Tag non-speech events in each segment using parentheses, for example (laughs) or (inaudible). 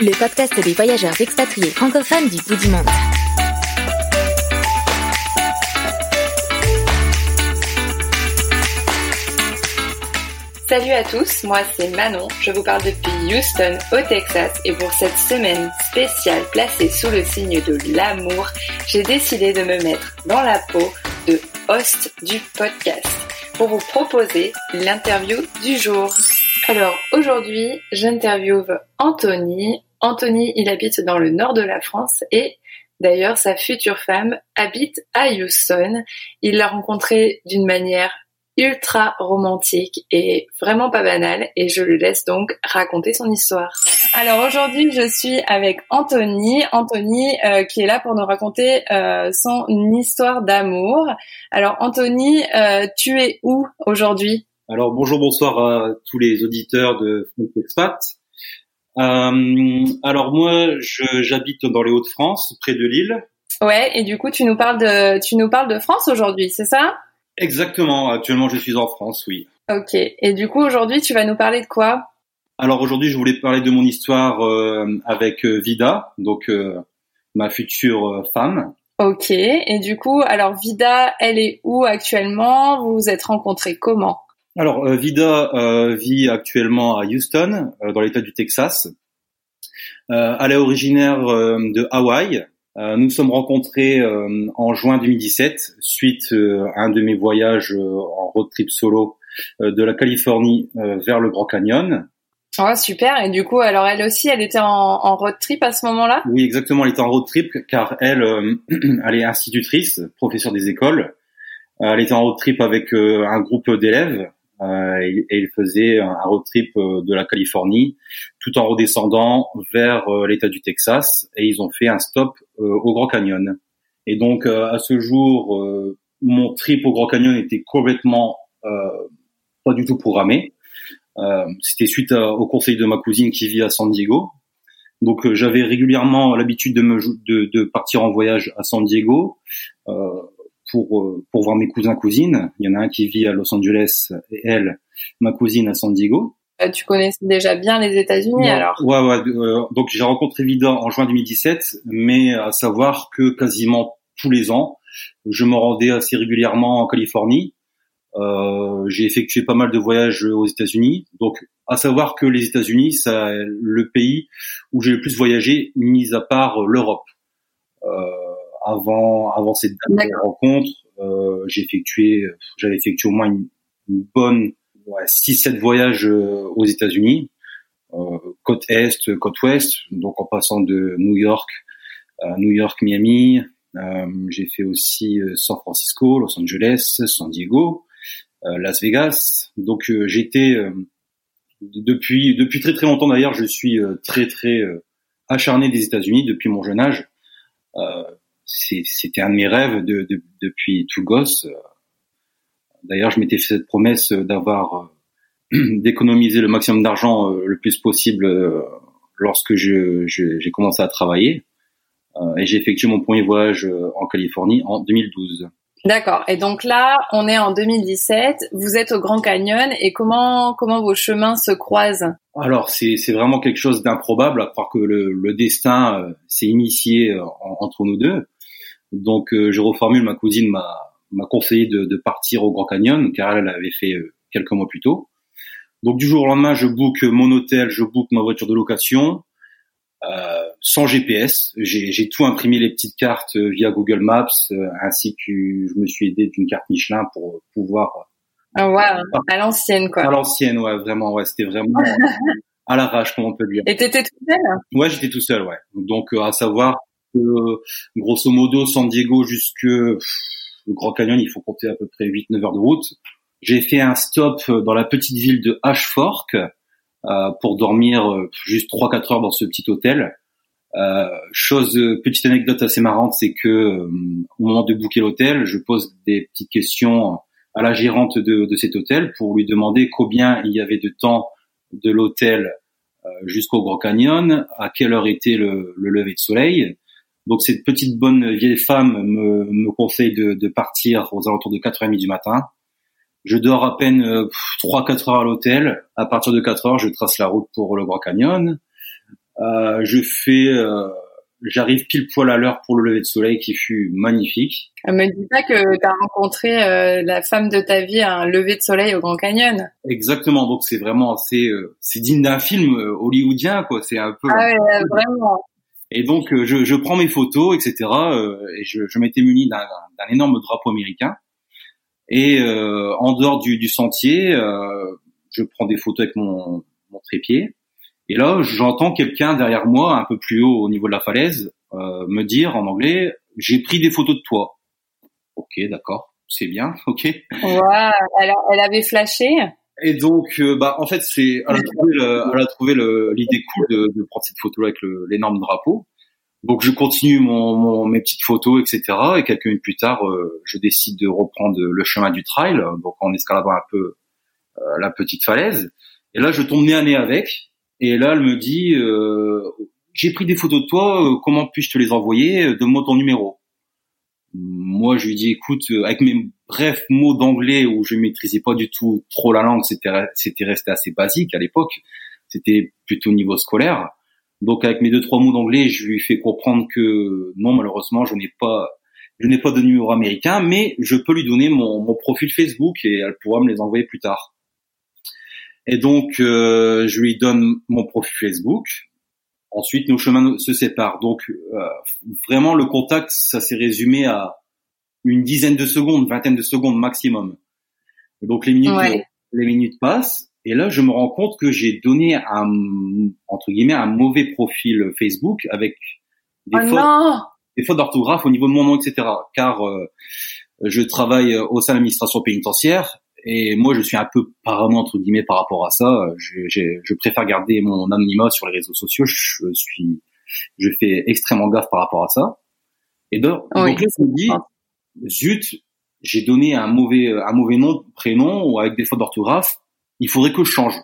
Le podcast des voyageurs expatriés francophones du bout du monde. Salut à tous, moi c'est Manon, je vous parle depuis Houston au Texas et pour cette semaine spéciale placée sous le signe de l'amour, j'ai décidé de me mettre dans la peau de host du podcast pour vous proposer l'interview du jour. Alors aujourd'hui, j'interviewe Anthony. Anthony, il habite dans le nord de la France et d'ailleurs sa future femme habite à Houston. Il l'a rencontrée d'une manière ultra romantique et vraiment pas banale et je lui laisse donc raconter son histoire. Alors aujourd'hui je suis avec Anthony, Anthony euh, qui est là pour nous raconter euh, son histoire d'amour. Alors Anthony, euh, tu es où aujourd'hui? Alors bonjour, bonsoir à tous les auditeurs de French Expat. Euh, alors moi, je- j'habite dans les Hauts-de-France, près de Lille. Ouais, et du coup tu nous parles de tu nous parles de France aujourd'hui, c'est ça? Exactement. Actuellement, je suis en France, oui. Ok. Et du coup aujourd'hui tu vas nous parler de quoi? Alors aujourd'hui, je voulais parler de mon histoire euh, avec euh, Vida, donc euh, ma future euh, femme. Ok. Et du coup, alors Vida, elle est où actuellement? Vous vous êtes rencontrés comment? Alors euh, Vida euh, vit actuellement à Houston, euh, dans l'État du Texas. Euh, elle est originaire euh, de Hawaï. Euh, nous nous sommes rencontrés euh, en juin 2017 suite euh, à un de mes voyages euh, en road trip solo euh, de la Californie euh, vers le Grand Canyon. Oh super. Et du coup, alors elle aussi, elle était en, en road trip à ce moment-là? Oui, exactement, elle était en road trip car elle, euh, (clears throat) elle est institutrice, professeure des écoles. Elle était en road trip avec euh, un groupe d'élèves euh, et, et ils faisaient un road trip euh, de la Californie tout en redescendant vers euh, l'État du Texas et ils ont fait un stop au Grand Canyon. Et donc à ce jour, mon trip au Grand Canyon était complètement pas du tout programmé. C'était suite au conseil de ma cousine qui vit à San Diego, donc j'avais régulièrement l'habitude de partir en voyage à San Diego pour euh, pour voir mes cousins cousines. Il y en a un qui vit à Los Angeles et elle, ma cousine à San Diego. Euh, Tu connaissais déjà bien les États-Unis alors Ouais ouais. euh, donc j'ai rencontré Vida en juin 2017, mais à savoir que quasiment tous les ans, je me rendais assez régulièrement en Californie. Euh, j'ai effectué pas mal de voyages aux États-Unis. Donc, à savoir que les États-Unis, c'est le pays où j'ai le plus voyagé, mis à part euh, l'Europe. Euh, avant, avant cette dernière rencontre, euh, j'ai effectué, j'avais effectué au moins une, une bonne ouais, 6-7 voyages euh, aux États-Unis, euh, côte est, côte ouest, donc en passant de New York, à New York, Miami. Euh, j'ai fait aussi San Francisco, Los Angeles, San Diego, euh, Las Vegas. Donc euh, j'étais euh, depuis depuis très très longtemps d'ailleurs, je suis euh, très très euh, acharné des États-Unis depuis mon jeune âge. Euh, C'était un de mes rêves de, de- depuis tout gosse. D'ailleurs, je m'étais fait cette promesse d'avoir euh, (clears throat) d'économiser le maximum d'argent euh, le plus possible euh, lorsque je- je- j'ai commencé à travailler. Et j'ai effectué mon premier voyage en Californie en 2012. D'accord. Et donc là, on est en 2017. Vous êtes au Grand Canyon et comment comment vos chemins se croisent? Alors c'est c'est vraiment quelque chose d'improbable à croire que le, le destin euh, s'est initié en- entre nous deux. Donc euh, je reformule, ma cousine m'a conseillé de, de partir au Grand Canyon car elle, elle avait fait euh, quelques mois plus tôt. Donc du jour au lendemain, je book mon hôtel, je book ma voiture de location. euh, sans GPS. J'ai tout imprimé les petites cartes via Google Maps, ainsi que je me suis aidé d'une carte Michelin pour pouvoir. Oh, wow. à l'ancienne quoi. À l'ancienne, ouais, vraiment, ouais, c'était vraiment (laughs) à l'arrache, comme on peut dire. Et t'étais tout seul? Ouais, j'étais tout seul, ouais. Donc à savoir que grosso modo, San Diego jusque le Grand Canyon, il faut compter à peu près 8-9 heures de route. J'ai fait un stop dans la petite ville de Ashfork euh, pour dormir euh, juste 3-4 heures dans ce petit hôtel. Euh, chose, petite anecdote assez marrante, c'est que euh, au moment de booker l'hôtel, je pose des petites questions à la gérante de, de, cet hôtel pour lui demander combien il y avait de temps de l'hôtel jusqu'au Grand Canyon, à quelle heure était le, le lever de soleil. Donc cette petite bonne vieille femme me, me conseille de, de, partir aux alentours de 4h30 du matin. Je dors à peine euh, 3-4 heures à l'hôtel. À partir de 4 heures, je trace la route pour le Grand Canyon. Euh, je fais, euh, j'arrive pile poil à l'heure pour le lever de soleil qui fut magnifique. Ah, me dis pas que tu as rencontré euh, la femme de ta vie à un lever de soleil au Grand Canyon. Exactement. Donc c'est vraiment assez, euh, c'est digne d'un film hollywoodien quoi. C'est un peu. Ah ouais, vraiment. Et donc, euh, je, je, prends mes photos, etc. Euh, et je, je m'étais muni d'un énorme drapeau américain. Et euh, en dehors du, du sentier, je prends des photos avec mon, mon trépied. Et là, j'entends quelqu'un derrière moi, un peu plus haut au niveau de la falaise, me dire en anglais "J'ai pris des photos de toi." Ok, d'accord, c'est bien, (laughs) ok. Ouais, elle, elle avait flashé? Et donc, euh, bah, en fait, c'est, elle a trouvé, elle a trouvé l'idée cool de, de, prendre cette photo-là avec l'énorme drapeau. Donc, je continue mon, mon, mes petites photos, etc. Et quelques minutes plus tard, euh, je décide de reprendre le chemin du trail, donc en escaladant un peu euh, la petite falaise. Et là, je tombe nez à nez avec. Et là, elle me dit, j'ai pris des photos de toi, comment puis-je te les envoyer Donne-moi ton numéro. Moi, je lui dis, écoute, avec mes bref mots d'anglais où je maîtrisais pas du tout trop la langue, c'était c'était resté assez basique à l'époque. C'était plutôt au niveau scolaire. Donc avec mes deux trois mots d'anglais, je lui fais comprendre que non malheureusement, je n'ai pas je n'ai pas de numéro américain, mais je peux lui donner mon, mon profil Facebook et elle pourra me les envoyer plus tard. Et donc euh, je lui donne mon profil Facebook. Ensuite, nos chemins se séparent. Donc euh, vraiment le contact, ça s'est résumé à une dizaine de secondes, vingtaine de secondes maximum. Donc les minutes, les minutes passent et là je me rends compte que j'ai donné un entre guillemets un mauvais profil Facebook avec des oh fautes, des fautes d'orthographe au niveau de mon nom, etc. Car euh, je travaille au sein de l'administration pénitentiaire et moi je suis un peu parano entre guillemets par rapport à ça. Je, je préfère garder mon anonymat sur les réseaux sociaux. Je suis, je fais extrêmement gaffe par rapport à ça. Et donc, donc là, je me dis, zut, j'ai donné un mauvais, un mauvais nom, prénom ou avec des fautes d'orthographe. Il faudrait que je change.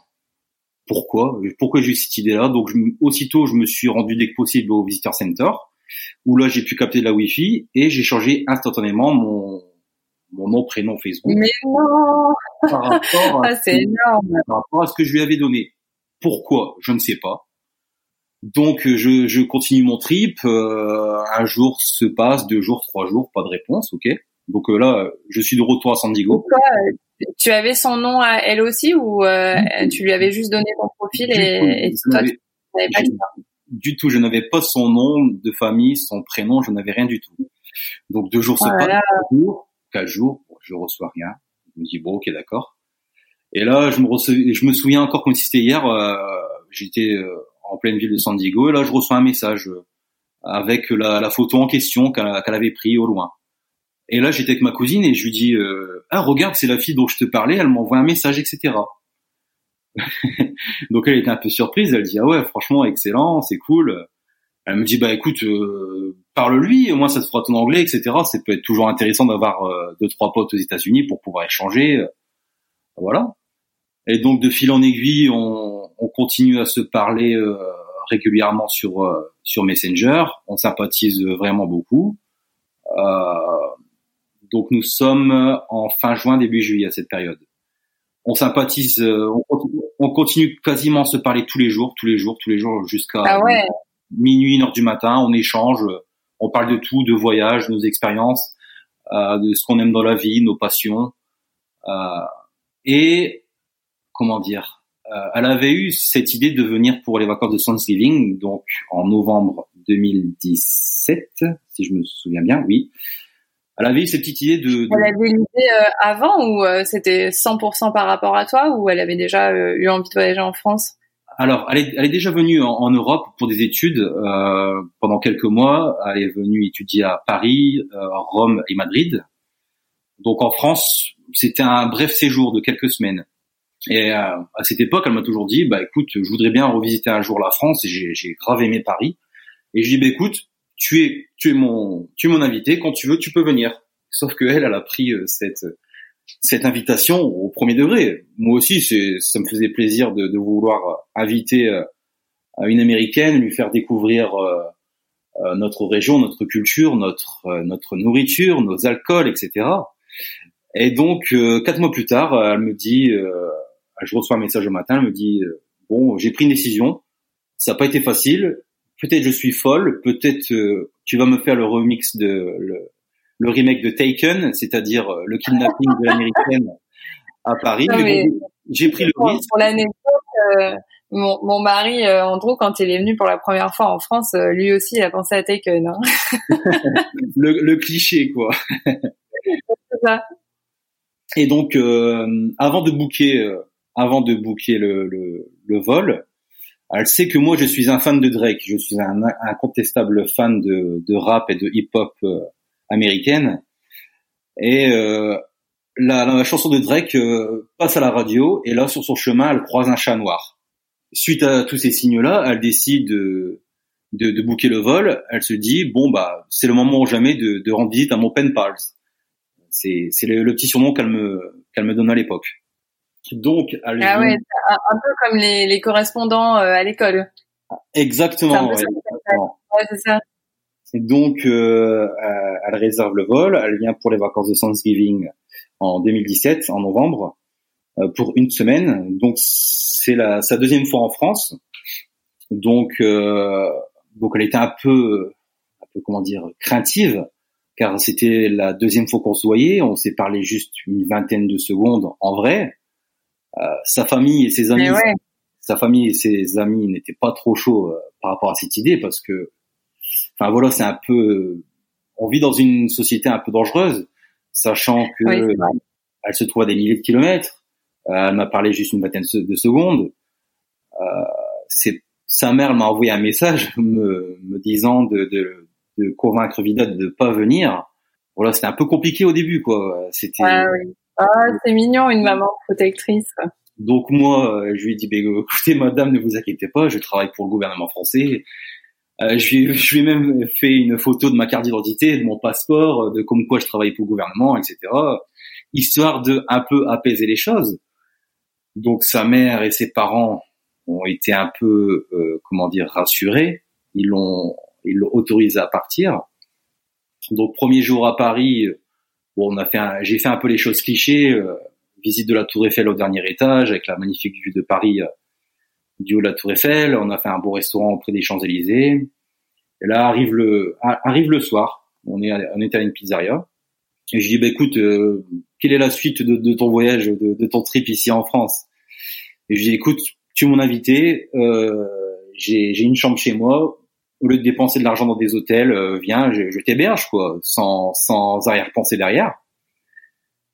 Pourquoi? Pourquoi j'ai eu cette idée-là? Donc, aussitôt, je me suis rendu dès que possible au Visitor Center, où là, j'ai pu capter de la Wi-Fi et j'ai changé instantanément mon, mon nom, prénom Facebook. Mais non par rapport, à, ah, énorme. par rapport à ce que je lui avais donné. Pourquoi? Je ne sais pas. Donc je, je continue mon trip. Euh, un jour se passe, deux jours, trois jours, pas de réponse. Ok? Donc euh, là, je suis de retour à San Diego. Pourquoi? Tu avais son nom à elle aussi ou euh, tu lui avais juste donné ton profil et, et toi, tu n'avais pas Du tout, je n'avais pas son nom de famille, son prénom, je n'avais rien du tout. Donc deux jours se Oh passent, là. quatre jours, je reçois rien. Je me dis bon, ok, d'accord. Et là, je me, rece- je me souviens encore comme si c'était hier. euh, J'étais euh, en pleine ville de San Diego et là, je reçois un message euh, avec la, la photo en question qu'elle qu'elle avait pris au loin. Et là, j'étais avec ma cousine et je lui dis euh, ah regarde, c'est la fille dont je te parlais. Elle m'envoie un message, etc. (laughs) Donc elle était un peu surprise. Elle dit ah ouais, franchement excellent, c'est cool. Elle me dit bah écoute, euh, parle-lui, au moins ça te fera ton anglais, etc. Ça peut être toujours intéressant d'avoir euh, deux trois potes aux États-Unis pour pouvoir échanger. Voilà. Et donc de fil en aiguille, on, on continue à se parler euh, régulièrement sur euh, sur Messenger. On sympathise vraiment beaucoup. Euh, donc nous sommes en fin juin, début juillet à cette période. On sympathise, euh, on, continue- on continue quasiment à se parler tous les jours, tous les jours, tous les jours jusqu'à Ah ouais. minuit, une heure du matin. On échange, on parle de tout, de voyage, nos expériences, euh, de ce qu'on aime dans la vie, nos passions. Euh, et comment dire, elle avait eu cette idée de venir pour les vacances de Thanksgiving, donc en novembre 2017, si je me souviens bien, oui. Elle avait eu cette petite idée de. Elle avait l'idée avant ou c'était 100% par rapport à toi ou elle avait déjà eu envie de voyager en France? Alors, elle est, elle est, déjà venue en, Europe pour des études euh, pendant quelques mois. Elle est venue étudier à Paris, euh, Rome et Madrid. Donc en France, c'était un bref séjour de quelques semaines. Et euh, à cette époque, elle m'a toujours dit, bah écoute, je voudrais bien revisiter un jour la France. Et j'ai grave aimé Paris. Et je lui dis, bah écoute, tu es, tu es mon, tu es mon invité. Quand tu veux, tu peux venir. Sauf que elle, elle a pris euh, cette cette invitation au premier degré. Moi aussi, ça me faisait plaisir de, de vouloir inviter euh, une américaine, lui faire découvrir euh, euh, notre région, notre culture, notre notre nourriture, nos alcools, etc. Et donc quatre mois plus tard, elle me dit, je reçois un message au matin, elle me dit bon, j'ai pris une décision, ça n'a pas été facile, peut-être je suis folle, peut-être tu vas me faire le remix de le, le remake de Taken, c'est-à-dire euh, le kidnapping de l'américaine à Paris. J'ai pris le risque. Pour l'anecdote, euh, mon, mon, mari euh, Andrew, quand il est venu pour la première fois en France, euh, lui aussi, il a pensé à Taken. Hein. (laughs) le, le, cliché, quoi. ça. Et donc, avant de booker, avant de booker le, le, le, vol, elle sait que moi, je suis un fan de Drake. Je suis un incontestable fan de, de rap et de hip-hop américaine. Et euh, la, la, chanson de Drake euh, passe à la radio et là, sur son chemin, elle croise un chat noir. Suite à tous ces signes-là, elle décide de, de, de bouquer le vol. Elle se dit bon bah c'est le moment ou jamais de, de rendre visite à mon pen pals. C'est c'est le, petit surnom qu'elle me qu'elle me donne à l'époque. Donc elle ah ouais, un, peu comme les, les correspondants euh, à l'école. Exactement. Ouais, c'est ça. Et donc, euh, elle réserve le vol. Elle vient pour les vacances de Thanksgiving en 2017, en novembre, euh, pour une semaine. Donc, c'est sa deuxième fois en France. Donc, euh, donc elle était un peu, un peu comment dire, craintive, car c'était la deuxième fois qu'on se voyait. On s'est parlé juste une vingtaine de secondes en vrai. Euh, sa famille et ses amis, sa famille et ses amis n'étaient pas trop chauds euh, par rapport à cette idée parce que Enfin voilà, c'est un peu. On vit dans une société un peu dangereuse, sachant que elle se trouve à des milliers de kilomètres. Euh, elle m'a parlé juste une vingtaine de secondes. Euh, c'est sa mère m'a envoyé un message (laughs) me, me disant de, de, de convaincre Vida de ne pas venir. Voilà, c'était un peu compliqué au début, quoi. C'était. Ah oui. Ah, c'est mignon, une maman protectrice. Donc moi, je lui ai dit, bah, écoutez, madame, ne vous inquiétez pas, je travaille pour le gouvernement français. Euh, je, lui, ai même fait une photo de ma carte d'identité, de mon passeport, euh, de comme quoi je travaille pour le gouvernement, etc. Histoire de un peu apaiser les choses. Donc sa mère et ses parents ont été un peu, euh, comment dire, rassurés. Ils l'ont, ils l'ont autorisé à partir. Donc premier jour à Paris, bon, on a fait, j'ai fait un peu les choses clichés, visite de la Tour Eiffel au dernier étage avec la magnifique vue de Paris du haut de la Tour Eiffel. On a fait un beau restaurant auprès des Champs-Élysées. Et là arrive le arrive le soir. On est on était à une pizzeria. Et je dis bah écoute, euh, quelle est la suite de, ton voyage, de, ton trip ici en France? Et je dis écoute, tu es mon invité. Euh, j'ai j'ai une chambre chez moi. Au lieu de dépenser de l'argent dans des hôtels, euh, viens, je, je t'héberge quoi, sans sans arrière-pensée derrière.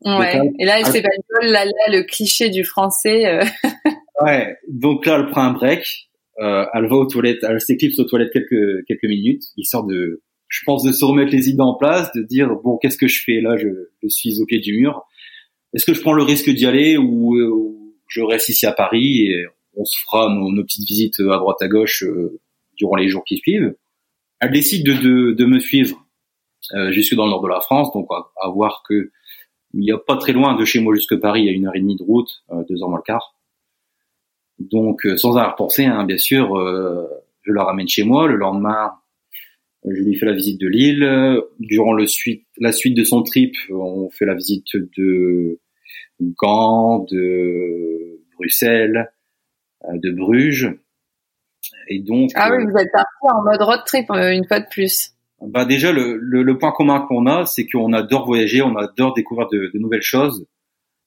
Ouais. et là, s'est pas là, là, le cliché du français. Euh. (laughs) Ouais, donc là, elle prend un break, euh, elle va aux toilettes, elle s'éclipse aux toilettes quelques quelques minutes, histoire de, je pense, de se remettre les idées en place, de dire bon, qu'est-ce que je fais? Là je, je suis au pied du mur. Est-ce que je prends le risque d'y aller ou, ou, je reste ici à Paris et on se fera nos, nos petites visites à droite à gauche euh, durant les jours qui suivent? Elle décide de, de, de me suivre euh, jusque dans le nord de la France, donc à, à voir que il n'y a pas très loin de chez moi jusque Paris, il y a une heure et demie de route, euh, deux heures moins le quart. Donc, euh, sans avoir pensé, hein, bien sûr, euh, je la ramène chez moi. Le lendemain, je lui fais la visite de Lille. Durant le suite, la suite de son trip, on fait la visite de Gand, de Bruxelles, euh, de Bruges. Et donc. Ah oui, vous êtes parti en mode road trip une fois de plus. Bah déjà, le, le, point commun qu'on a, c'est qu'on adore voyager, on adore découvrir de, de nouvelles choses.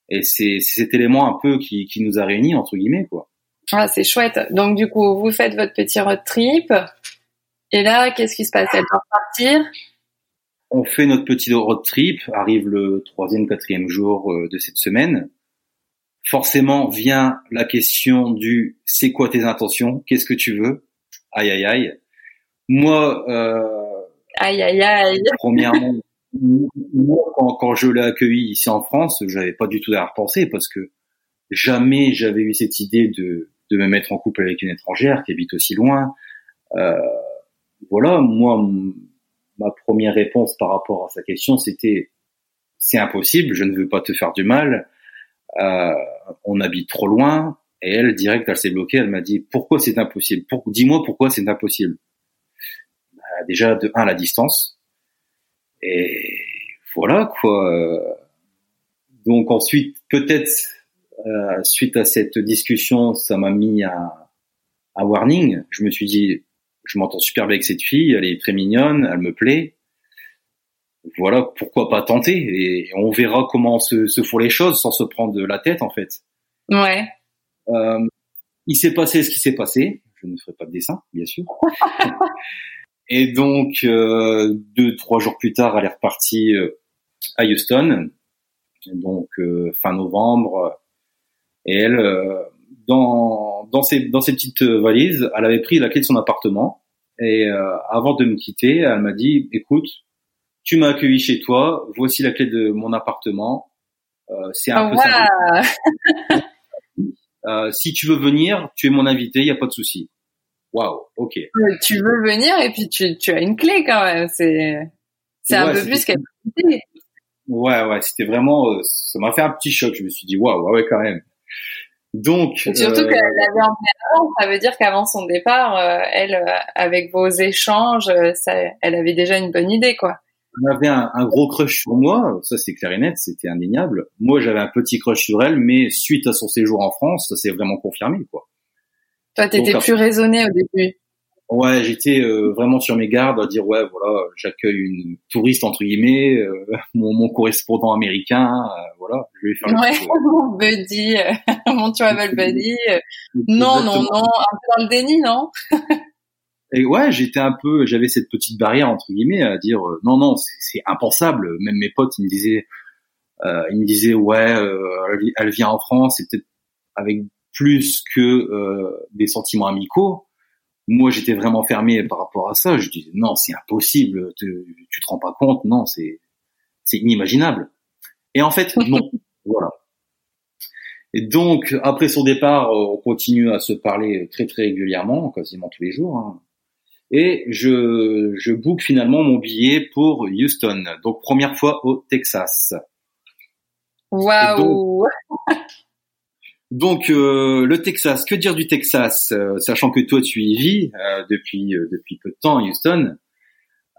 Et c'est cet élément un peu qui, qui nous a réunis entre guillemets quoi. Ah, c'est chouette. Donc du coup, vous faites votre petit road trip. Et là, qu'est-ce qui se passe? Elle doit partir? On fait notre petit road trip. Arrive le troisième, quatrième jour euh, de cette semaine. Forcément vient la question du c'est quoi tes intentions? Qu'est-ce que tu veux? Aïe aïe aïe. Moi, euh, aïe aïe aïe. (laughs) Premièrement, moi, quand, quand je l'ai accueilli ici en France, j'avais pas du tout à repenser parce que jamais j'avais eu cette idée de, de me mettre en couple avec une étrangère qui habite aussi loin. Euh, voilà, moi, ma première réponse par rapport à sa question, c'était c'est impossible, je ne veux pas te faire du mal, euh, on habite trop loin. Et elle, direct, elle s'est bloquée, elle m'a dit pourquoi c'est impossible? Dis-moi pourquoi c'est impossible. Bah, déjà, de un, la distance. Et voilà, quoi. Donc ensuite, peut-être, euh, suite à cette discussion, ça m'a mis à, à warning. Je me suis dit, je m'entends super bien avec cette fille, elle est très mignonne, elle me plaît. Voilà, pourquoi pas tenter et on verra comment se, se font les choses sans se prendre la tête en fait. Ouais. Euh, il s'est passé ce qui s'est passé. Je ne ferai pas de dessin, bien sûr. (laughs) et donc euh, deux trois jours plus tard, elle est repartie euh, à Houston, donc euh, fin novembre. Et elle, euh, dans dans ses dans ses petites valises, elle avait pris la clé de son appartement. Et euh, avant de me quitter, elle m'a dit "Écoute, tu m'as accueilli chez toi. Voici la clé de mon appartement. Euh, c'est un Oh, peu ça. Euh, si tu veux venir, tu es mon invité, il y a pas de souci. Waouh, ok. Tu veux venir et puis tu, tu as une clé quand même. C'est c'est un peu plus idée. Ouais, ouais, c'était vraiment, euh, ça m'a fait un petit choc. Je me suis dit waouh, ouais, ouais, quand même. Donc, Et Surtout euh, qu'elle avait emmené avant, ça veut dire qu'avant son départ, euh, elle, euh, avec vos échanges, ça, elle avait déjà une bonne idée, quoi. elle avait un, un gros crush sur moi, ça c'est clair et net, c'était indéniable. Moi, j'avais un petit crush sur elle, mais suite à son séjour en France, ça s'est vraiment confirmé, quoi. Toi, t'étais Donc, plus raisonné au début. Ouais, j'étais euh, vraiment sur mes gardes à dire ouais, voilà, j'accueille une touriste entre guillemets, euh, (laughs) mon, mon correspondant américain, euh, voilà, je vais faire Ouais, mon (laughs) buddy, euh, mon travel buddy. euh, Non, non, non, un peu dans le déni, non? Et ouais, j'étais un peu, j'avais cette petite barrière entre guillemets à dire euh, non, non, c'est c'est impensable. Même mes potes, ils me disaient, euh, ils me disaient ouais, euh, elle, elle vient en France, c'est peut-être avec plus que euh, des sentiments amicaux. Moi, j'étais vraiment fermé par rapport à ça. Je disais non, c'est impossible. te- tu te rends pas compte Non, c'est c'est inimaginable. Et en fait, non. (laughs) voilà. Et donc, après son départ, euh, on continue à se parler très très régulièrement, quasiment tous les jours. hein. Et je, je book finalement mon billet pour Houston. Donc, première fois au Texas. Waouh (laughs) Donc, euh, le Texas, que dire du Texas Euh, Sachant que toi, tu y vis euh, depuis, euh, depuis peu de temps à Houston?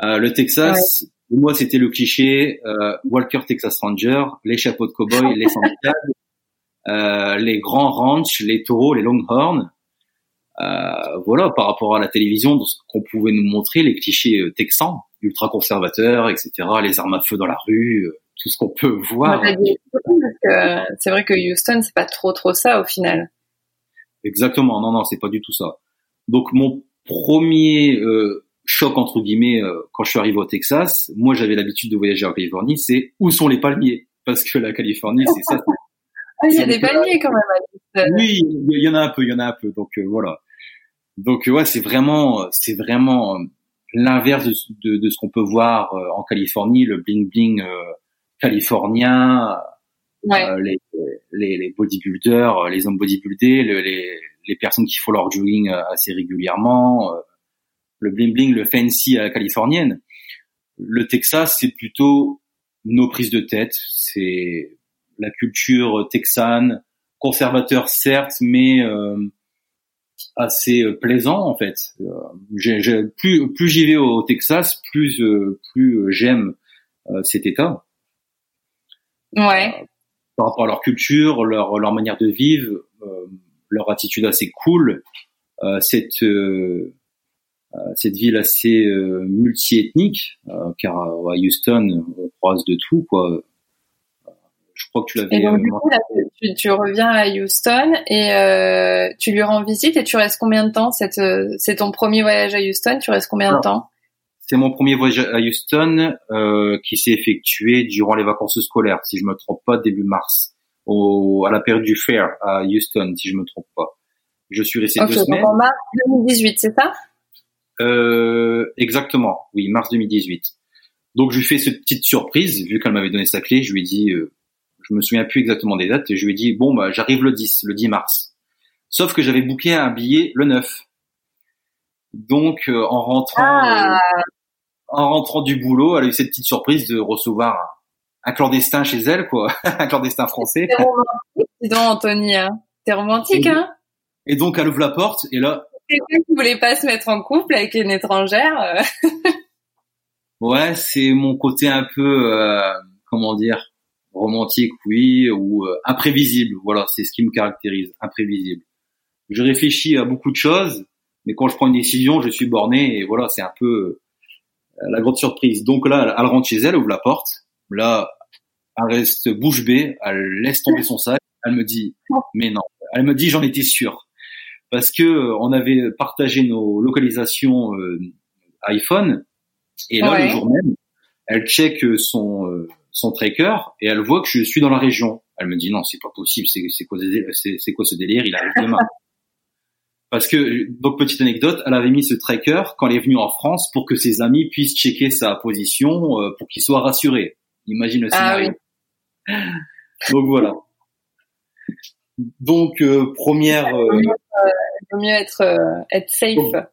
Euh, le Texas, pour moi, c'était le cliché euh, Walker Texas Ranger, les chapeaux de cow-boy, les (laughs) sandales, euh, les grands ranchs, les taureaux, les longhorns. Euh, voilà, par rapport à la télévision, ce qu'on pouvait nous montrer, les clichés texans, ultra conservateurs, etc., les armes à feu dans la rue, euh, tout ce qu'on peut voir. Que C'est vrai que Houston, c'est pas trop trop ça au final. Exactement, non, non, c'est pas du tout ça. Donc mon premier euh, choc entre guillemets euh, quand je suis arrivé au Texas, moi j'avais l'habitude de voyager en Californie, c'est où sont les palmiers? Parce que la Californie, c'est ça. (laughs) Ah, il y a des palmiers quand même à Houston. Oui, il y en a un peu, il y en a un peu. Donc euh, voilà. Donc euh, ouais, c'est vraiment, c'est vraiment euh, l'inverse de, de, de ce qu'on peut voir euh, en Californie, le bling bling californien, Ouais. euh, les, les, les bodybuilders, euh, les hommes bodybuildés, le- les, les personnes qui font leur jogging euh, assez régulièrement, euh, le bling bling, le fancy à la californienne. Le Texas, c'est plutôt nos prises de tête, c'est la culture texane, conservateur certes, mais euh, assez plaisant en fait. Euh, plus plus j'y vais au Texas, plus euh, plus j'aime euh, cet État Ouais. par rapport à leur culture, leur, leur manière de vivre, euh, leur attitude assez cool, euh, cette euh, euh, cette ville assez euh, multiethnique, euh, car à Houston on croise de tout quoi. Euh, Je crois que tu l'avais. Et donc, du coup, là, tu, tu, reviens à Houston et euh, tu lui rends visite et tu restes combien de temps C'est ton premier voyage à Houston. Tu restes combien de temps? C'est mon premier voyage à Houston euh, qui s'est effectué durant les vacances scolaires, si je me trompe pas, début mars, au, à la période du fair à Houston, si je me trompe pas. Je suis resté deux semaines. En mars 2018, c'est ça? Euh, Exactement, oui, mars 2018. Donc je lui fais cette petite surprise, vu qu'elle m'avait donné sa clé, je lui ai dit, euh, je me souviens plus exactement des dates, et je lui ai dit, bon, bah, j'arrive le 10, le 10 mars. Sauf que j'avais booké un billet le 9. Donc euh, en rentrant, ah. Euh, en rentrant du boulot, elle a eu cette petite surprise de recevoir un, clandestin chez elle, quoi, (laughs) un clandestin français. T'es romantique, dis donc, Anthony. Hein. T'es romantique, et, hein Et donc elle ouvre la porte, et là. Quelqu'un qui voulait pas se mettre en couple avec une étrangère. (laughs) Ouais, c'est mon côté un peu, euh, comment dire, romantique, oui, ou euh, imprévisible. Voilà, c'est ce qui me caractérise, imprévisible. Je réfléchis à beaucoup de choses, mais quand je prends une décision, je suis borné et voilà, c'est un peu euh, la grande surprise. Donc là, elle rentre chez elle, ouvre la porte. Là, elle reste bouche bée, elle laisse tomber son sac. Elle me dit, mais non. Elle me dit, j'en étais sûr, parce que on avait partagé nos localisations iPhone et là, le jour même, elle check son euh, son tracker et elle voit que je suis dans la région. Elle me dit non, c'est pas possible, c'est c'est quoi c'est quoi ce délire? Il arrive demain. Parce que donc petite anecdote, elle avait mis ce tracker quand elle est venue en France pour que ses amis puissent checker sa position euh, pour qu'ils soient rassurés. Imagine le ah scénario. Donc voilà. Donc euh, première. Il vaut mieux, être être safe.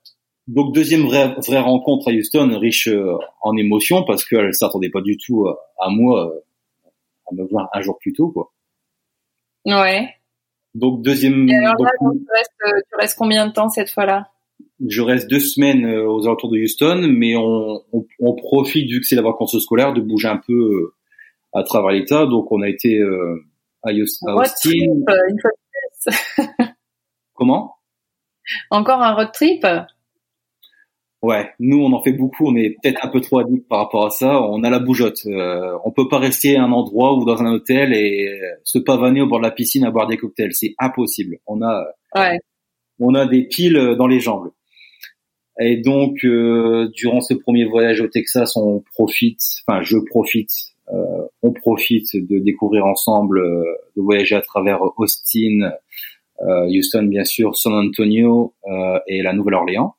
Donc deuxième vraie, vraie rencontre à Houston, riche euh, en émotions parce qu'elle s'attendait pas du tout à moi euh, à me voir un jour plus tôt quoi. Ouais. Donc deuxième. Et alors là, tu, restes, euh, tu restes combien de temps cette fois-là? Je reste deux semaines aux alentours de Houston, mais on, on, on profite vu que c'est la vacances scolaire de bouger un peu à travers l'État. Donc on a été à, Houston, à Austin. une fois de plus. (laughs) Comment? Encore un road trip? Ouais, nous on en fait beaucoup, on est peut-être un peu trop addict par rapport à ça. On a la bougeotte. Euh, on peut pas rester à un endroit ou dans un hôtel et se pavaner au bord de la piscine à boire des cocktails. C'est impossible. On a, ouais. on a des piles dans les jambes. Et donc euh, durant ce premier voyage au Texas, on profite, enfin je profite, euh, on profite de découvrir ensemble, euh, de voyager à travers Austin, euh, Houston bien sûr, San Antonio et la Nouvelle-Orléans.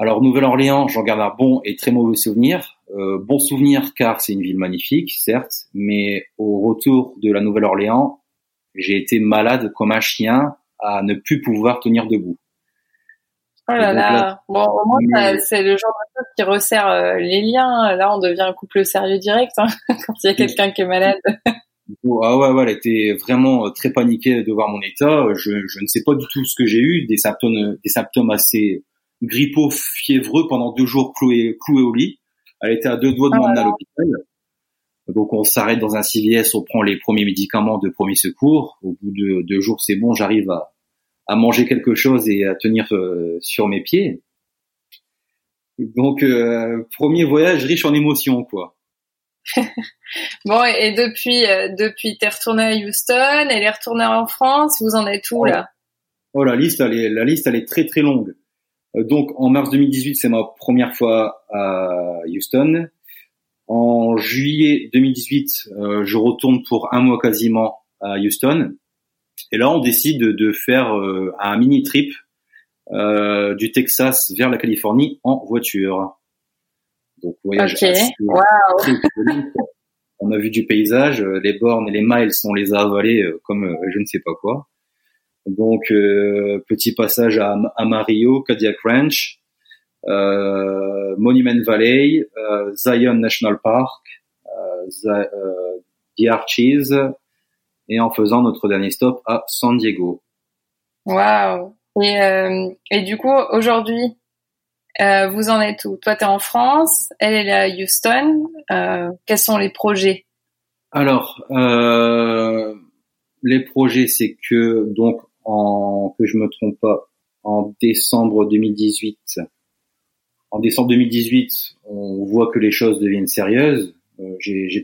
Alors Nouvelle-Orléans, j'en garde un bon et très mauvais souvenir. Euh, bon souvenir car c'est une ville magnifique, certes, mais au retour de la Nouvelle-Orléans, j'ai été malade comme un chien à ne plus pouvoir tenir debout. Oh là là. Bon, au moins, c'est le genre de chose qui resserre euh, les liens. Là, on devient un couple sérieux direct hein, (laughs) quand il y a quelqu'un qui est malade. Ah ouais, ouais, elle était vraiment euh, très paniquée de voir mon état. Je, je ne sais pas du tout ce que j'ai eu, des symptômes, des symptômes assez grippot fiévreux pendant deux jours cloué, cloué au lit. Elle était à deux doigts de ah m'emmener à l'hôpital. Donc on s'arrête dans un CVS, on prend les premiers médicaments de premier secours. Au bout de deux jours, c'est bon, j'arrive à, à manger quelque chose et à tenir euh, sur mes pieds. Donc euh, premier voyage riche en émotions, quoi. (laughs) bon et depuis euh, depuis t'es retourné à Houston, elle est retournée en France. Vous en êtes où là? Oh la liste, elle est, la liste, elle est très très longue. Euh, donc en mars 2018, c'est ma première fois à Houston. En juillet 2018, euh, je retourne pour un mois quasiment à Houston. Et là, on décide de, faire euh, un mini trip du Texas vers la Californie en voiture. Donc voyage (laughs) On a vu du paysage, les bornes et les miles, on les a avalés comme je ne sais pas quoi. Donc euh, petit passage à, à Mario, Cadillac Ranch, euh, Monument Valley, euh, Zion National Park, The Archies, et en faisant notre dernier stop à San Diego. Wow. Et, et du coup, aujourd'hui, euh, vous en êtes où? Toi, tu es en France, elle est à Houston. Euh, quels sont les projets? Alors, euh, les projets, c'est que donc en, que je me trompe pas, en décembre 2018. En décembre 2018, on voit que les choses deviennent sérieuses. Euh, j'ai j'ai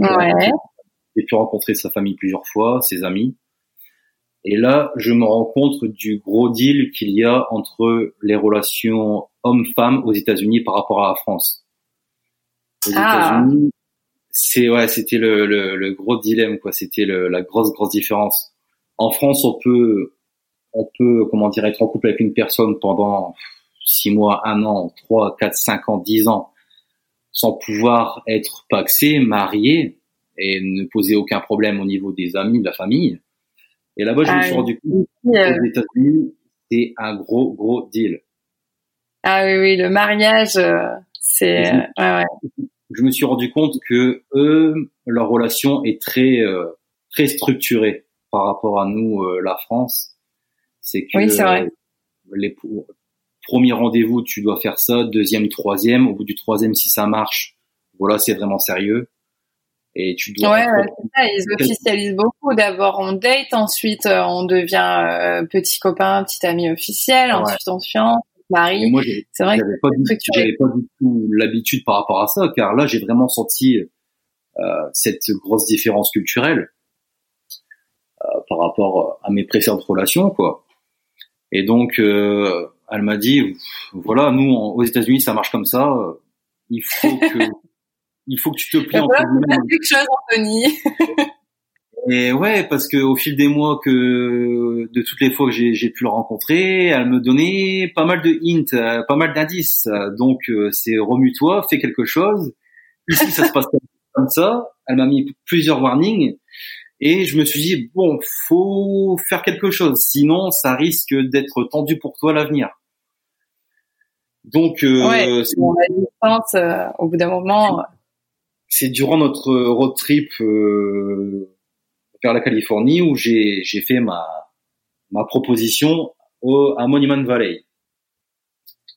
pu rencontrer sa famille plusieurs fois, ses amis. Et là, je me rends compte du gros deal qu'il y a entre les relations hommes-femmes aux États-Unis par rapport à la France. Aux Ah. États-Unis, c'est ouais, c'était le, le, le gros dilemme quoi. C'était le- la grosse grosse différence. En France, on peut on peut comment dire être en couple avec une personne pendant six mois, un an, trois, quatre, cinq ans, dix ans, sans pouvoir être paxé, marié et ne poser aucun problème au niveau des amis, de la famille. Et là-bas, je Ah me suis oui. rendu compte Euh, aux États-Unis, c'est un gros gros deal. Ah oui, oui, le mariage, euh, c'est ouais, ouais. je me suis rendu compte que eux, leur relation est très euh, très structurée par rapport à nous, euh, la France. C'est que Oui, c'est vrai. les premiers rendez-vous, tu dois faire ça, deuxième, troisième. Au bout du troisième, si ça marche, voilà, c'est vraiment sérieux. Et tu dois. Ouais, ça, ils officialisent beaucoup. D'abord, on date, ensuite, euh, on devient euh, petit copain, petit ami officiel, Ouais. ensuite, on se fiance, marie. C'est vrai que pas, du- j'avais pas du tout l'habitude par rapport à ça, car là, j'ai vraiment senti euh, cette grosse différence culturelle euh, par rapport à mes précédentes relations, quoi. Et donc, euh, elle m'a dit, voilà, nous, aux États-Unis, ça marche comme ça. euh, Il faut que, (laughs) il faut que tu te plies Voilà, quelque chose, Anthony. (laughs) Et ouais, parce que au fil des mois que de toutes les fois que j'ai pu le rencontrer, elle me donnait pas mal de hints, euh, pas mal d'indices. Donc euh, c'est remue-toi, fais quelque chose. Ici ça se passe comme ça. Elle m'a mis plusieurs warnings et je me suis dit bon, faut faire quelque chose, sinon ça risque d'être tendu pour toi à l'avenir. Donc euh, Ouais. c'est- Bon, la distance, au bout d'un moment, c'est durant notre road trip euh, vers la Californie où j'ai j'ai fait ma ma proposition au, à Monument Valley.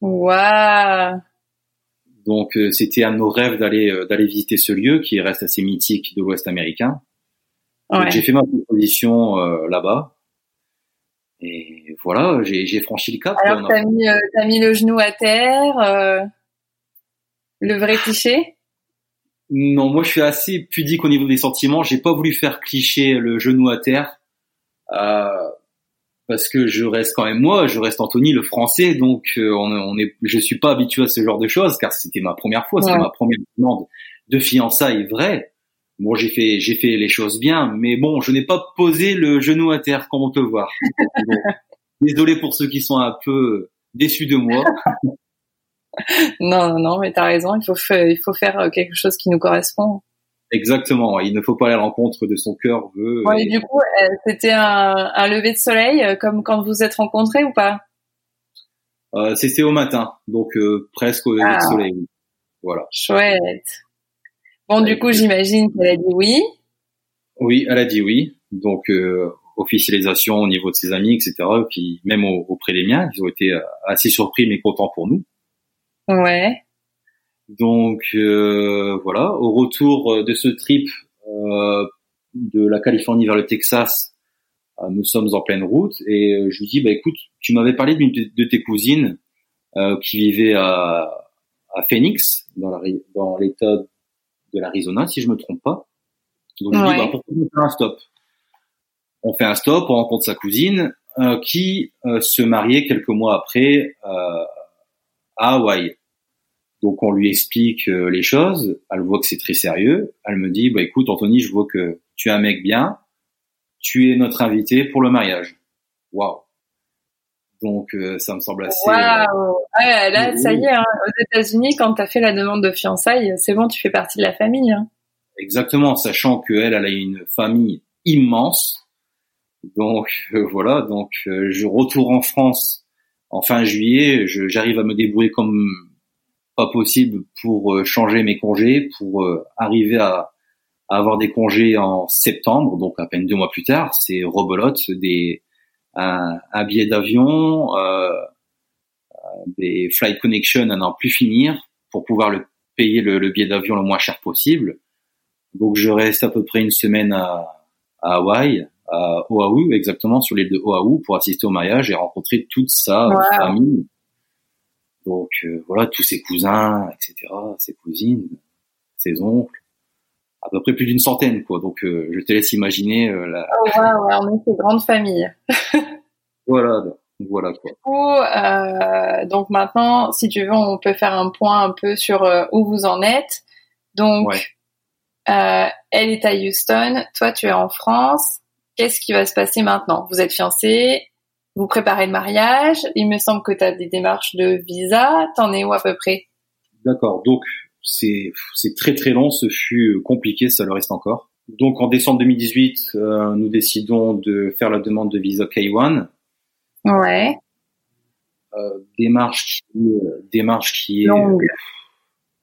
waouh. Donc euh, c'était un de nos rêves d'aller euh, d'aller visiter ce lieu qui reste assez mythique de l'Ouest américain. Ouais. J'ai fait ma proposition euh, là-bas et voilà, j'ai franchi le cap. Alors, t'as mis, euh, mis le genou à terre, euh, le vrai cliché? Non, moi je suis assez pudique au niveau des sentiments. J'ai pas voulu faire cliché le genou à terre euh, parce que je reste quand même moi, je reste Anthony le français, donc euh, on, on est, je suis pas habitué à ce genre de choses car c'était ma première fois, c'était Ouais. ma première demande de fiançailles vraie. Bon, j'ai fait, j'ai fait les choses bien, mais bon, je n'ai pas posé le genou à terre comme on peut voir. Désolé pour ceux qui sont un peu déçus de moi. Non, (laughs) non, non, mais t'as raison. Il faut, fa- il faut faire euh, quelque chose qui nous correspond. Exactement. ouais, Il ne faut pas aller à l'encontre de son cœur veut. Et et- du coup, euh, c'était un, un lever de soleil, euh, comme quand vous êtes rencontrés ou pas? Euh, c'était au matin, donc euh, presque au lever Ah. de soleil. oui. Voilà. Chouette. Bon, du coup, j'imagine qu'elle a dit oui. Oui, elle a dit oui. Donc euh, officialisation au niveau de ses amis, etc. Qui même au- auprès des miens, ils ont été euh, assez surpris mais contents pour nous. Ouais. Donc euh, voilà. Au retour euh, de ce trip euh, de la Californie vers le Texas, euh, nous sommes en pleine route et je lui dis bah écoute, tu m'avais parlé d'une de, tes cousines euh, qui vivait à, à Phoenix dans l'État de l'Arizona si je me trompe pas. Donc je lui Ouais. dis bah pourquoi on fait un stop? On fait un stop, on rencontre sa cousine euh, qui euh, se mariait quelques mois après euh, à Hawaï. Donc on lui explique les choses, elle voit que c'est très sérieux, elle me dit bah écoute Anthony, je vois que tu es un mec bien, tu es notre invité pour le mariage. Waouh. Donc euh, ça me semble assez euh, Waouh. Ouais, là, ça y est, hein, aux États-Unis, quand t'as fait la demande de fiançailles, c'est bon, tu fais partie de la famille. Hein. exactement, sachant qu'elle elle a une famille immense. Donc euh, voilà, donc euh, je retourne en France en fin juillet, j'arrive à me débrouiller comme pas possible pour euh, changer mes congés, pour euh, arriver à, à avoir des congés en septembre, donc à peine deux mois plus tard. C'est rebelote, des un, un billet d'avion, euh, euh, des flight connection à n'en plus finir pour pouvoir le payer le, le billet d'avion le moins cher possible. Donc je reste à peu près une semaine à, à Hawaï, à Oahu exactement sur l'île de Oahu pour assister au mariage et rencontrer toute sa Wow. famille. Donc euh, voilà tous ses cousins, etc., ses cousines, ses oncles. À peu près plus d'une centaine, quoi. Donc, je te laisse imaginer la. Oh, wow, on est une grande famille. (laughs) voilà, voilà quoi. Du coup, donc maintenant, si tu veux, on peut faire un point un peu sur où vous en êtes. Donc, elle est à Houston, toi tu es en France. Qu'est-ce qui va se passer maintenant? Vous êtes fiancés, vous préparez le mariage. Il me semble que tu as des démarches de visa. T'en es où à peu près? D'accord. Donc c'est c'est très très long. Ce fut compliqué, ça le reste encore. Donc en décembre 2018, euh, nous décidons de faire la demande de visa K1. Ouais. Euh, démarche qui euh, démarche qui est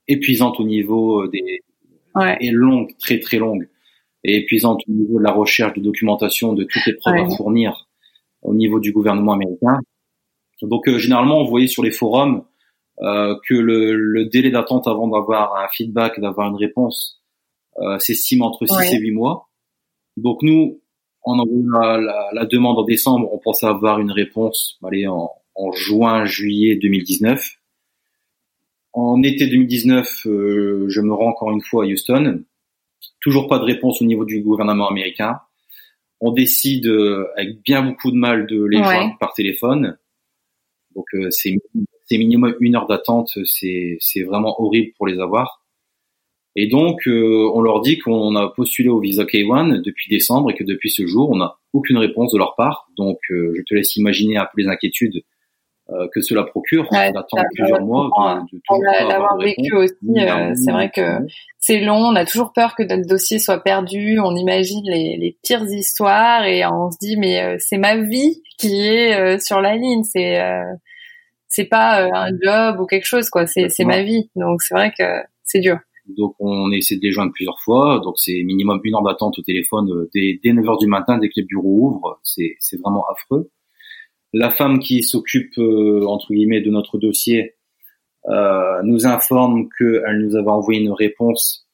épuisante au niveau des ouais. et longue, très très longue, et épuisante au niveau de la recherche de documentation de toutes les preuves à fournir au niveau du gouvernement américain. Donc euh, généralement, on voyait sur les forums euh, que le, le délai d'attente avant d'avoir un feedback, d'avoir une réponse, euh, s'estime entre 6 et 8 mois. Donc nous, en envoyant la, la, la, demande en décembre, on pensait avoir une réponse allez, en, en juin, juillet 2019. En été 2019, euh, je me rends encore une fois à Houston. Toujours pas de réponse au niveau du gouvernement américain on décide euh, avec bien beaucoup de mal de les joindre par téléphone. Donc euh, c'est c'est minimum une heure d'attente, c'est c'est vraiment horrible pour les avoir. Et donc euh, on leur dit qu'on a postulé au visa K1 depuis décembre et que depuis ce jour on n'a aucune réponse de leur part. Donc je te laisse imaginer un peu les inquiétudes euh, que cela procure ouais, d'attendre plusieurs mois. De, de l'avoir vécu aussi, euh, c'est vrai que c'est long. On a toujours peur que notre dossier soit perdu. On imagine les, les pires histoires et on se dit mais euh, c'est ma vie qui est sur la ligne. C'est c'est pas un job ou quelque chose quoi. C'est c'est ma vie. Donc c'est vrai que c'est dur. Donc on essaie de les joindre plusieurs fois. Donc c'est minimum une heure d'attente au téléphone dès, dès 9 heures du matin dès que les bureaux ouvrent. C'est c'est vraiment affreux la femme qui s'occupe euh, entre guillemets de notre dossier euh, nous informe qu'elle nous avait envoyé une réponse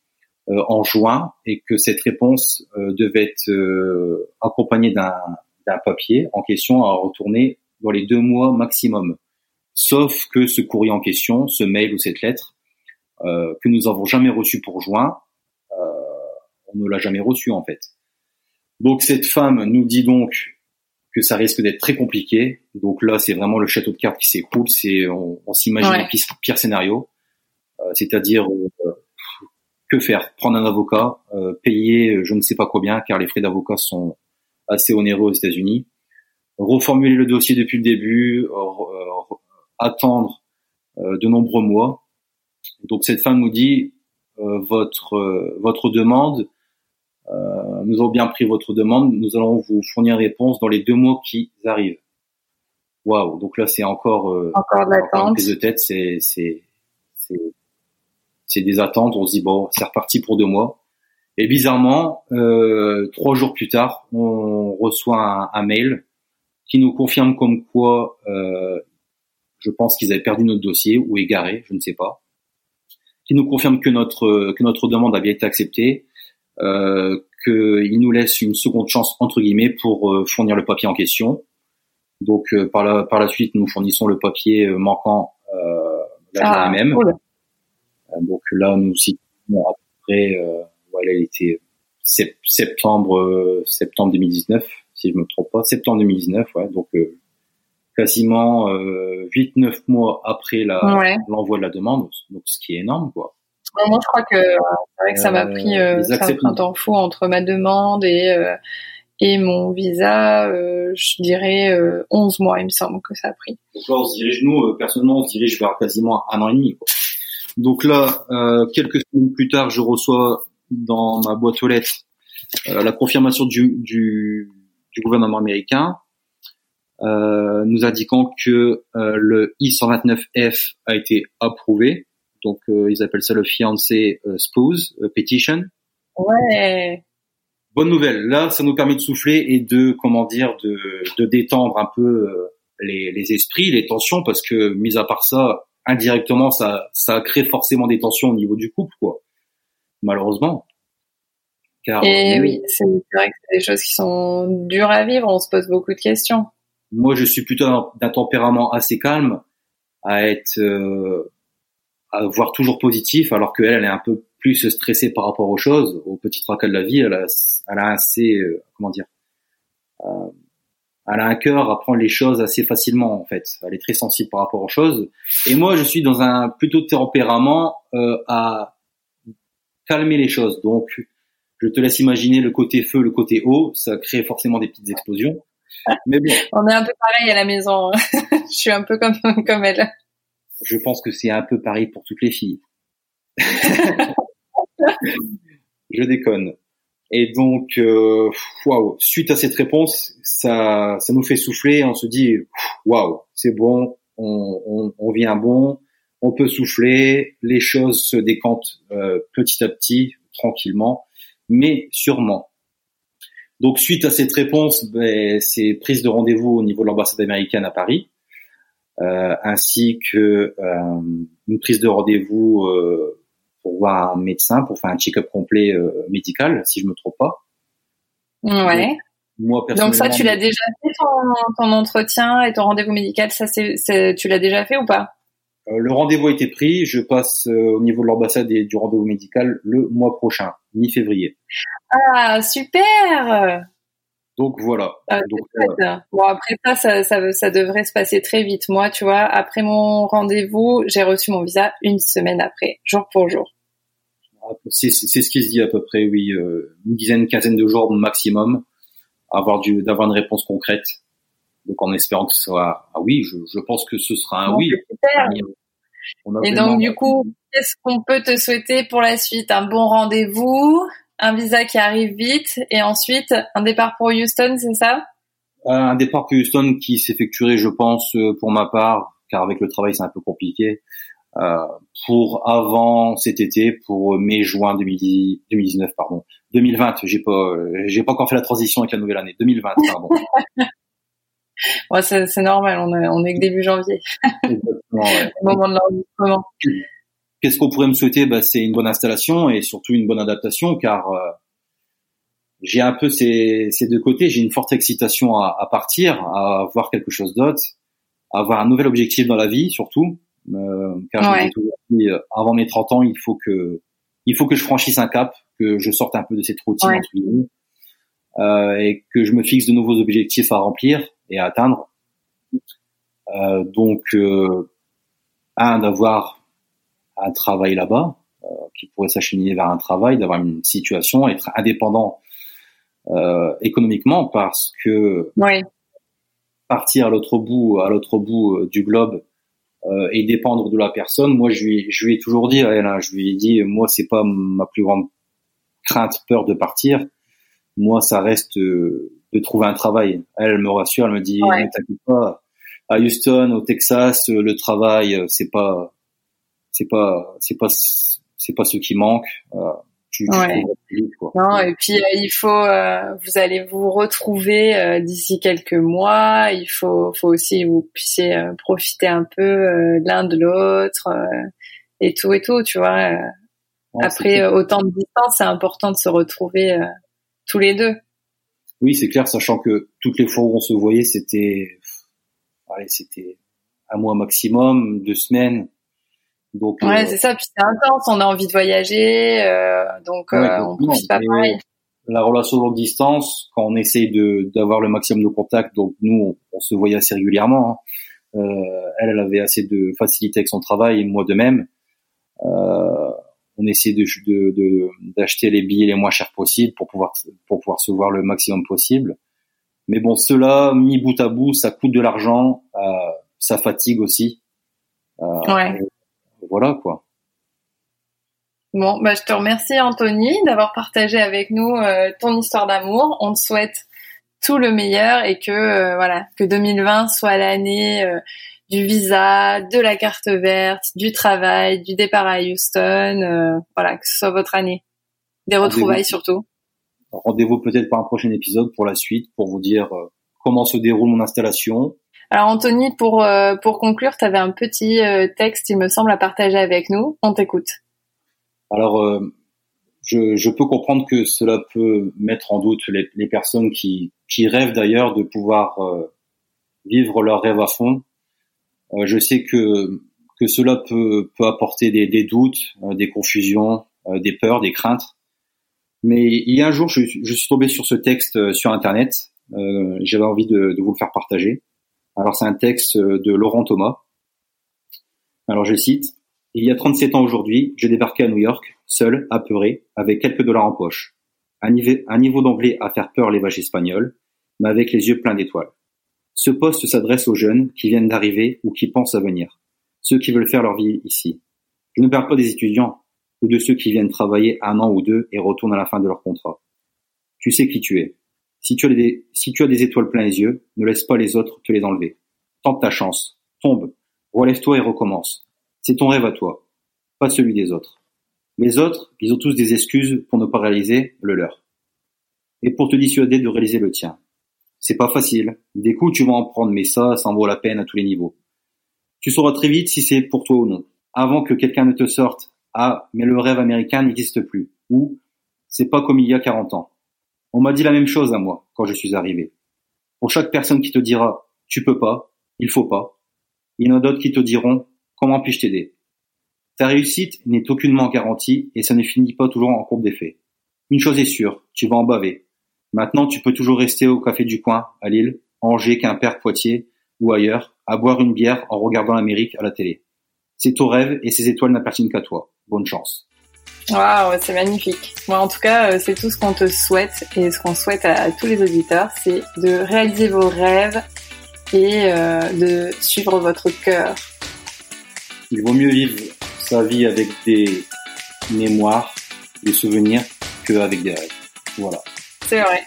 euh, en juin et que cette réponse devait être accompagnée d'un papier en question à retourner dans les deux mois maximum. Sauf que ce courrier en question, ce mail ou cette lettre, que nous avons jamais reçu pour juin, on ne l'a jamais reçu en fait. Donc cette femme nous dit donc que ça risque d'être très compliqué. Donc là, c'est vraiment le château de cartes qui s'écroule. C'est on, on s'imagine ouais. le pire, scénario, euh, c'est-à-dire euh, que faire? Prendre un avocat, euh, payer euh, je ne sais pas combien, car les frais d'avocat sont assez onéreux aux États-Unis. Reformuler le dossier depuis le début, euh, attendre de nombreux mois. Donc cette femme nous dit votre votre demande euh, nous avons bien pris votre demande. Nous allons vous fournir une réponse dans les deux mois qui arrivent. Waouh Donc là, c'est encore euh, encore l'attente. de tête. C'est c'est c'est des attentes. On se dit bon, c'est reparti pour deux mois. Et bizarrement, euh, trois jours plus tard, on reçoit un, un mail qui nous confirme comme quoi, euh, je pense qu'ils avaient perdu notre dossier ou égaré, je ne sais pas, qui nous confirme que notre que notre demande a bien été acceptée euh, qu'il nous laisse une seconde chance entre guillemets pour euh, fournir le papier en question. Donc euh, par la par la suite, nous fournissons le papier manquant la ah, même. Cool. donc là, nous situons à peu près, voilà, il était septembre septembre 2019, si je me trompe pas, septembre 2019, ouais. Donc quasiment euh, 8-9 mois après l'envoi ouais. de la demande, donc ce qui est énorme, quoi moi, je crois que c'est vrai que ça m'a pris, euh, ça un temps fou entre ma demande et euh, et mon visa. Euh, je dirais 11 mois, il me semble que ça a pris. Donc là, on se dirige nous, personnellement, on se dirige vers quasiment un an et demi. Quoi. Donc là, quelques semaines plus tard, je reçois dans ma boîte aux lettres la confirmation du, du, du gouvernement américain euh, nous indiquant que euh, le I-129F a été approuvé donc euh, ils appellent ça le fiancé euh, spouse euh, petition. Ouais. Bonne nouvelle. Là, ça nous permet de souffler et de comment dire de, de détendre un peu les, les esprits, les tensions, parce que mis à part ça, indirectement, ça ça crée forcément des tensions au niveau du couple, quoi. Malheureusement. Car, et oui, c'est vrai que c'est des choses qui sont dures à vivre. On se pose beaucoup de questions. Moi, je suis plutôt d'un tempérament assez calme, à être à voir toujours positif, alors qu'elle, elle est un peu plus stressée par rapport aux choses, aux petits tracas de la vie. Elle a, elle a assez, euh, comment dire, euh, elle a un cœur à prendre les choses assez facilement en fait. Elle est très sensible par rapport aux choses. Et moi, je suis dans un plutôt tempérament euh, à calmer les choses. Donc, je te laisse imaginer le côté feu, le côté eau. Ça crée forcément des petites explosions. Mais bon. (laughs) On est un peu pareil à la maison. (laughs) je suis un peu comme (laughs) comme elle. Je pense que c'est un peu pareil pour toutes les filles. je déconne. Et donc, euh, waouh, suite à cette réponse, ça, ça nous fait souffler. On se dit, waouh, c'est bon, on, on, on, vient bon, on peut souffler, les choses se décantent euh, petit à petit, tranquillement, mais sûrement. Donc, suite à cette réponse, ben, c'est prise de rendez-vous au niveau de l'ambassade américaine à Paris, euh, ainsi que euh, une prise de rendez-vous euh, pour voir un médecin, pour faire un check-up complet euh, médical, si je me trompe pas. Ouais. Donc, moi, Donc ça, tu l'as déjà fait ton, entretien et ton rendez-vous médical, ça c'est, tu l'as déjà fait ou pas? Le rendez-vous a été pris. Je passe euh, au niveau de l'ambassade et du rendez-vous médical le mois prochain, mi-février. Ah super donc voilà. Ah, bon après ça, ça, ça, ça, devrait se passer très vite. Moi, tu vois, après mon rendez-vous, j'ai reçu mon visa une semaine après, jour pour jour. Ah, c'est ce qui se dit à peu près, oui, euh, une dizaine, une quinzaine de jours maximum, avoir d'avoir une réponse concrète. Donc en espérant que ce soit ah oui, je, je pense que ce sera un oui. Et donc du coup, qu'est-ce qu'on peut te souhaiter pour la suite? Un bon rendez-vous, un visa qui arrive vite et ensuite un départ pour Houston, c'est ça? Euh, Un départ pour Houston qui s'effectuerait, je pense, euh, pour ma part, car avec le travail c'est un peu compliqué, euh, pour avant cet été, pour mai-juin 2019, pardon, 2020. J'ai pas, j'ai pas encore fait la transition avec la nouvelle année. 2020, pardon. (laughs) ouais, c'est normal, on est, on est que début janvier. Exactement, ouais. (laughs) Au moment de l'enregistrement. Qu'est-ce qu'on pourrait me souhaiter? Bah, C'est une bonne installation et surtout une bonne adaptation car euh, j'ai un peu ces, ces, deux côtés. J'ai une forte excitation à, à, partir, à voir quelque chose d'autre, à avoir un nouvel objectif dans la vie surtout. Euh, car ouais. dit, euh, avant mes 30 ans, il faut que il faut que je franchisse un cap, que je sorte un peu de cette routine ouais. euh, et que je me fixe de nouveaux objectifs à remplir et à atteindre. Euh, donc, euh, un d'avoir un travail là-bas, euh, qui pourrait s'acheminer vers un travail, d'avoir une situation, être indépendant euh, économiquement, parce que partir à l'autre bout, à l'autre bout euh, du globe euh, et dépendre de la personne, moi je lui, je lui ai toujours dit à elle, hein, je lui ai dit, moi c'est pas ma plus grande crainte, peur de partir. Moi, ça reste euh, de trouver un travail. Elle, me rassure, elle me dit, ne t'inquiète pas, à Houston, au Texas, le travail, c'est pas, c'est pas c'est pas c'est pas ce qui manque. Euh, tu, ouais. quoi. Non, et puis euh, il faut, euh, vous allez vous retrouver euh, d'ici quelques mois. Il faut, faut aussi que vous puissiez euh, profiter un peu l'un de l'autre et tout et tout, tu vois. Après autant de distance, c'est important de se retrouver tous les deux. Oui, c'est clair, sachant que toutes les fois où on se voyait, c'était, allez, c'était un mois maximum, deux semaines. Donc, ouais, euh, c'est ça. Puis c'est intense. On a envie de voyager, euh, donc euh, on profite pas pareil. La relation longue distance, quand on essaye de d'avoir le maximum de contact, donc nous, on, se voyait assez régulièrement. Hein. Euh, elle, elle avait assez de facilité avec son travail, et moi de même. Euh, on essaie de d'acheter de, les billets les moins chers possibles pour pouvoir pour pouvoir se voir le maximum possible. Mais bon, cela mis bout à bout, ça coûte de l'argent, euh, ça fatigue aussi. Euh, ouais voilà quoi. Bon, bah, je te remercie Anthony d'avoir partagé avec nous euh, ton histoire d'amour. On te souhaite tout le meilleur et que voilà que 2020 soit l'année euh, du visa, de la carte verte, du travail, du départ à Houston. voilà, que ce soit votre année, des retrouvailles surtout. Rendez-vous peut-être pour un prochain épisode pour la suite pour vous dire comment se déroule mon installation, alors Anthony, pour euh, pour conclure, tu avais un petit euh, texte, il me semble, à partager avec nous. On t'écoute. Alors, euh, je, je, peux comprendre que cela peut mettre en doute les, les personnes qui, qui rêvent d'ailleurs de pouvoir vivre leur rêve à fond. Je sais que que cela peut peut apporter des, des doutes, des confusions, des peurs, des craintes. Mais il y a un jour, je, suis tombé sur ce texte sur Internet. J'avais envie de, vous le faire partager. Alors c'est un texte de Laurent Thomas. Alors je cite. Il y a 37 ans aujourd'hui, je débarquais à New York, seul, apeuré, avec quelques dollars en poche. Un niveau, d'anglais à faire peur les vaches espagnoles, mais avec les yeux pleins d'étoiles. Ce poste s'adresse aux jeunes qui viennent d'arriver ou qui pensent à venir, ceux qui veulent faire leur vie ici. Je ne parle pas des étudiants ou de ceux qui viennent travailler un an ou deux et retournent à la fin de leur contrat. Tu sais qui tu es. Si tu as des, étoiles plein les yeux, ne laisse pas les autres te les enlever. Tente ta chance. Tombe. Relève-toi et recommence. C'est ton rêve à toi, pas celui des autres. Les autres, ils ont tous des excuses pour ne pas réaliser le leur. Et pour te dissuader de réaliser le tien. C'est pas facile. Des coups, tu vas en prendre, mais ça, ça en vaut la peine à tous les niveaux. Tu sauras très vite si c'est pour toi ou non. Avant que quelqu'un ne te sorte, ah, mais le rêve américain n'existe plus. Ou, c'est pas comme il y a 40 ans. On m'a dit la même chose à moi quand je suis arrivé. Pour chaque personne qui te dira, tu peux pas, il faut pas, il y en a d'autres qui te diront, Comment puis-je t'aider? Ta réussite n'est aucunement garantie et ça ne finit pas toujours en courbe d'effet. Une chose est sûre, tu vas en baver. Maintenant, tu peux toujours rester au café du coin, à Lille, Angers, Quimper, Poitiers ou ailleurs, à boire une bière en regardant l'Amérique à la télé. C'est ton rêve et ces étoiles n'appartiennent qu'à toi. Bonne chance. Waouh, c'est magnifique. Moi, en tout cas, euh, c'est tout ce qu'on te souhaite et ce qu'on souhaite à, tous les auditeurs, c'est de réaliser vos rêves et euh, de suivre votre cœur il vaut mieux vivre sa vie avec des mémoires, des souvenirs, qu'avec des rêves. Voilà. C'est vrai.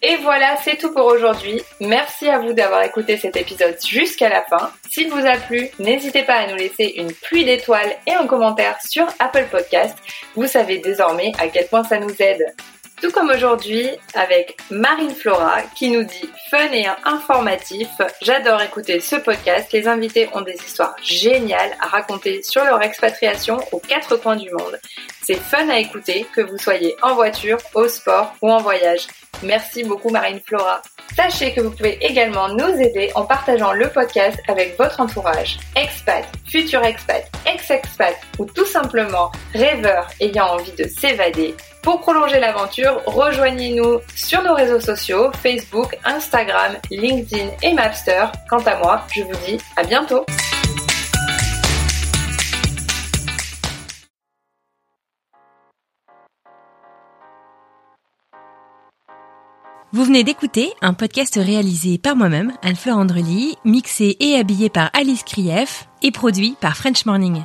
Et voilà, c'est tout pour aujourd'hui. Merci à vous d'avoir écouté cet épisode jusqu'à la fin. S'il vous a plu, n'hésitez pas à nous laisser une pluie d'étoiles et un commentaire sur Apple Podcast. Vous savez désormais à quel point ça nous aide. Tout comme aujourd'hui avec Marine Flora qui nous dit fun et informatif. J'adore écouter ce podcast. Les invités ont des histoires géniales à raconter sur leur expatriation aux quatre coins du monde. C'est fun à écouter que vous soyez en voiture, au sport ou en voyage. Merci beaucoup Marine Flora. Sachez que vous pouvez également nous aider en partageant le podcast avec votre entourage, expat, futur expat, ex-expat ou tout simplement rêveur ayant envie de s'évader. Pour prolonger l'aventure, rejoignez-nous sur nos réseaux sociaux, Facebook, Instagram, LinkedIn et Mapster. Quant à moi, je vous dis à bientôt. Vous venez d'écouter un podcast réalisé par moi-même, Anne-Fleur Andrely, mixé et habillé par Alice Krief et produit par French Morning.